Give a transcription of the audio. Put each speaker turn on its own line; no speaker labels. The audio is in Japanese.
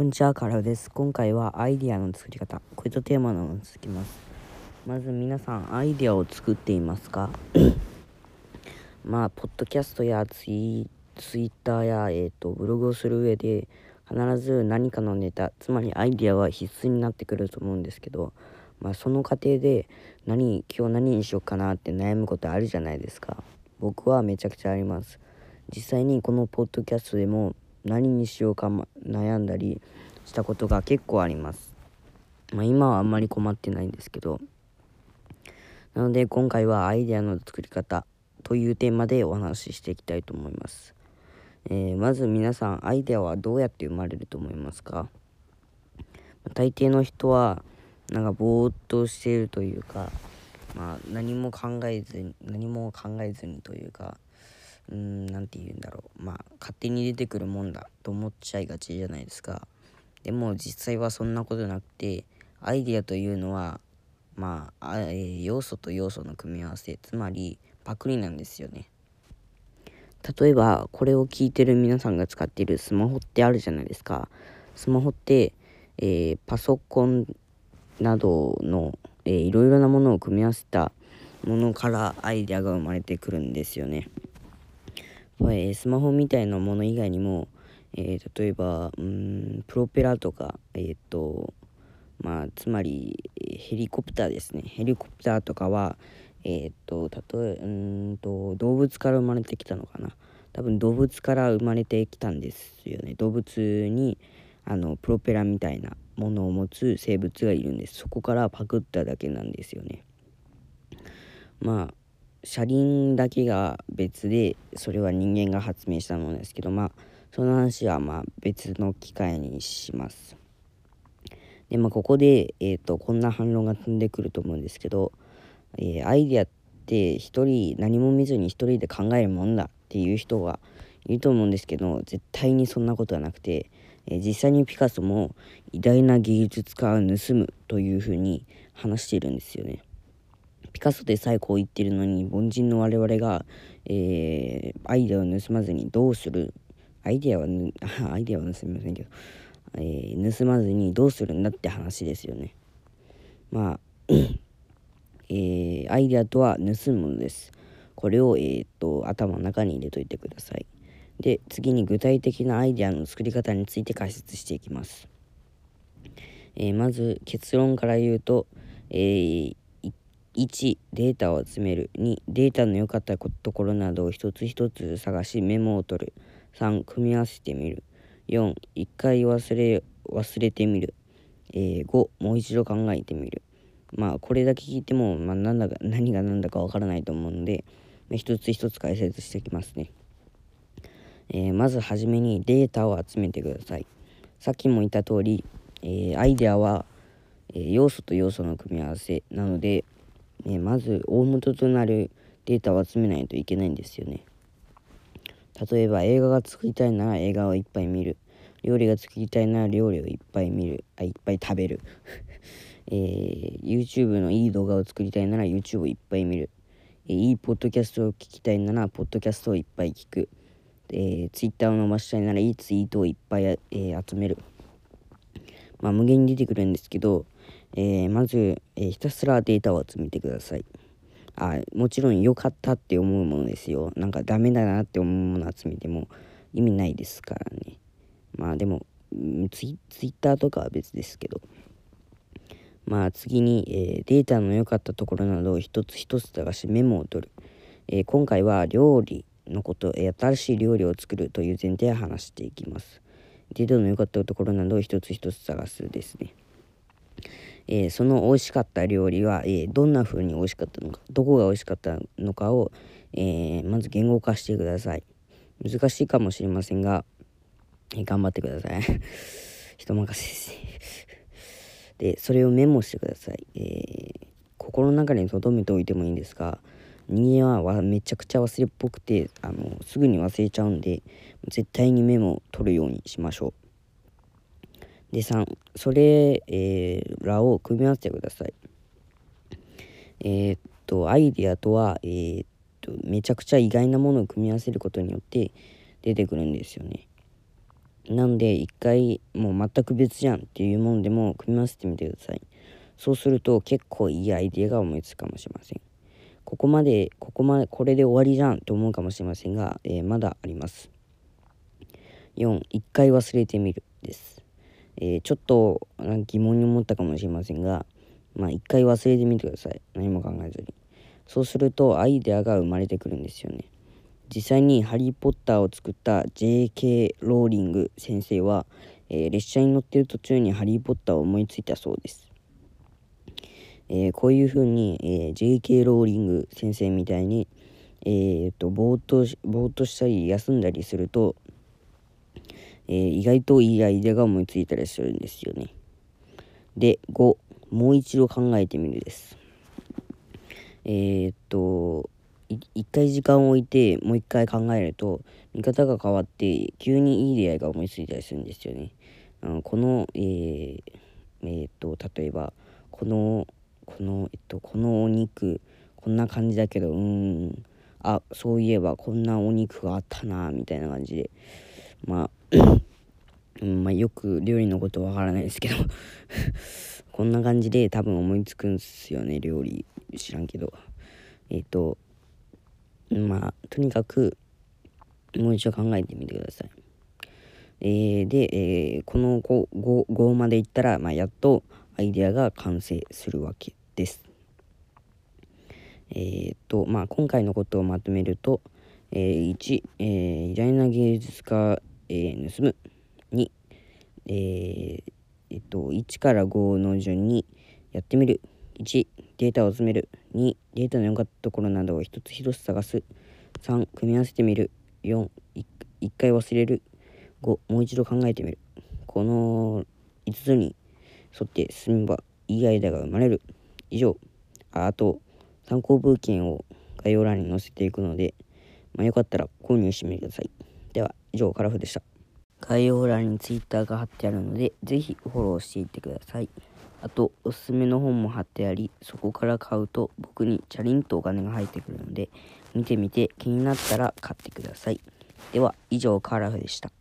こんにちは、カラです。今回はアイディアの作り方、こういったテーマの続きます。まず皆さん、アイディアを作っていますか？まあ、ポッドキャストやツイツイッターや、えーと、ブログをする上で、必ず何かのネタ、つまりアイディアは必須になってくると思うんですけど、まあ、その過程で何、今日何にしようかなって悩むことあるじゃないですか。僕はめちゃくちゃあります。実際にこのポッドキャストでも何にしようか、悩んだりしたことが結構あります。まあ、今はあんまり困ってないんですけど。なので今回はアイデアの作り方というテーマでお話ししていきたいと思います。えー、まず皆さんアイデアはどうやって生まれると思いますか？大抵の人はなんかぼーっとしているというか、まあ、何も考えずに何も考えずにというかうん何て言うんだろう。まあ勝手に出てくるもんだと思っちゃいがちじゃないですか。でも実際はそんなことなくてアイデアというのはまあ、えー、要素と要素の組み合わせつまりパクリなんですよね。例えばこれを聞いてる皆さんが使っているスマホってあるじゃないですか。スマホって、えー、パソコンなどの、えー、いろいろなものを組み合わせたものからアイデアが生まれてくるんですよね。えスマホみたいなもの以外にも、えー、例えばうんプロペラとかえっ、ー、とまあつまりヘリコプターですね。ヘリコプターとかはえっ、と例えうんと動物から生まれてきたのかな。多分動物から生まれてきたんですよね。動物にあのプロペラみたいなものを持つ生物がいるんです。そこからパクっただけなんですよね。まあ車輪だけが別でそれは人間が発明したものですけどまあその話はまあ別の機会にします。でまあここで、えーと、こんな反論が飛んでくると思うんですけど、えー、アイデアって一人何も見ずに一人で考えるもんだっていう人がいると思うんですけど絶対にそんなことはなくて、えー、実際にピカソも偉大な芸術家を盗むというふうに話しているんですよね。ピカソでさえこう言ってるのに凡人の我々が、えー、アイデアを盗まずにどうする？アイデアは アイデアは盗みませんけど、えー、盗まずにどうするんだって話ですよね。まあえー、アイデアとは盗むものです。これを、えー、っと頭の中に入れといてください。で次に具体的なアイデアの作り方について解説していきます、えー、まず結論から言うと、えー、1データを集める。2データの良かったところなどを一つ一つ探しメモを取る。3組み合わせてみる。4一回忘れ忘れてみる、えー、5もう一度考えてみる。まあこれだけ聞いても、まあ、何だか何が何だかわからないと思うので、まあ、一つ一つ解説していきますね、えー、まずはじめにデータを集めてください。さっきも言った通り、えー、アイデアは、え要素と要素の組み合わせなのでね、まず大元となるデータを集めないといけないんですよね。例えば映画が作りたいなら映画をいっぱい見る。料理が作りたいなら料理をいっぱい見る。あ、いっぱい食べる。えー、YouTube のいい動画を作りたいなら YouTube をいっぱい見る。えー、いいポッドキャストを聞きたいならポッドキャストをいっぱい聞く。えー、Twitter を伸ばしたいならいいツイートをいっぱい、えー、集める。まあ無限に出てくるんですけど、えー、まず、えー、ひたすらデータを集めてください。あもちろん良かったって思うものですよ。なんかダメだなって思うもの集めても意味ないですからね。まあでもツイツイッターとかは別ですけど。まあ次に、えー、データの良かったところなどを一つ一つ探しメモを取る。え、今回は料理のこと、え、新しい料理を作るという前提で話していきます。データの良かったところなどを一つ一つ探すですね。えー、その美味しかった料理は、えー、どんな風に美味しかったのかどこが美味しかったのかを、えー、まず言語化してください。難しいかもしれませんが、え頑張ってください。人任せです。でそれをメモしてください、え心の中に留めておいてもいいんですが人間はめちゃくちゃ忘れっぽくてあのすぐに忘れちゃうんで絶対にメモを取るようにしましょう。で3それ、えー、らを組み合わせてください。えー、っとアイデアとは、えー、っとめちゃくちゃ意外なものを組み合わせることによって出てくるんですよね。なんで一回もう全く別じゃんっていうもんでも組み合わせてみてください。そうすると結構いいアイデアが思いつくかもしれません。ここまでここまでこれで終わりじゃんと思うかもしれませんが、えー、まだあります。4一回忘れてみるです、えー、ちょっと疑問に思ったかもしれませんがまあ一回忘れてみてください何も考えずにそうするとアイデアが生まれてくるんですよね実際に「ハリー・ポッター」を作った J.K. ローリング先生は、えー、列車に乗ってる途中に「ハリー・ポッター」を思いついたそうです、えー、こういうふうに、えー、J.K. ローリング先生みたいに、えーと、ぼーっとぼーっとしたり休んだりすると、え意外といいアイデアが思いついたりするんですよね。で5もう一度考えてみるです。えっと一回時間を置いてもう一回考えると見方が変わって急にいい出会いが思いついたりするんですよね。あのこの、えー、えー、っと例えばこのこのえっとこのお肉こんな感じだけどうんあそういえばこんなお肉があったなみたいな感じで。まあ うんまあ、よく料理のことわからないですけど こんな感じで多分思いつくんすよね料理知らんけどえっ、とまあとにかくもう一度考えてみてください。えー、で、えー、この 5, 5, 5までいったら、まあ、やっとアイデアが完成するわけです。えー、っとまあ今回のことをまとめると、えー、1、えー、偉大な芸術家、えー、盗む。2、えー、えっと1から5の順にやってみる。1データを集める。2データの良かったところなどを一つ一つ探す。3組み合わせてみる。4一回忘れる。5もう一度考えてみる。この5つに沿って進めばいいアイデアが生まれる。以上。あと参考文献を概要欄に載せていくので、まあ、よかったら購入してみてください。以上カラフでした概要欄にツイッターが貼ってあるのでぜひフォローしていってくださいあと、おすすめの本も貼ってあり、そこから買うと僕にチャリンとお金が入ってくるので、見てみて気になったら買ってください。では、以上カラフでした。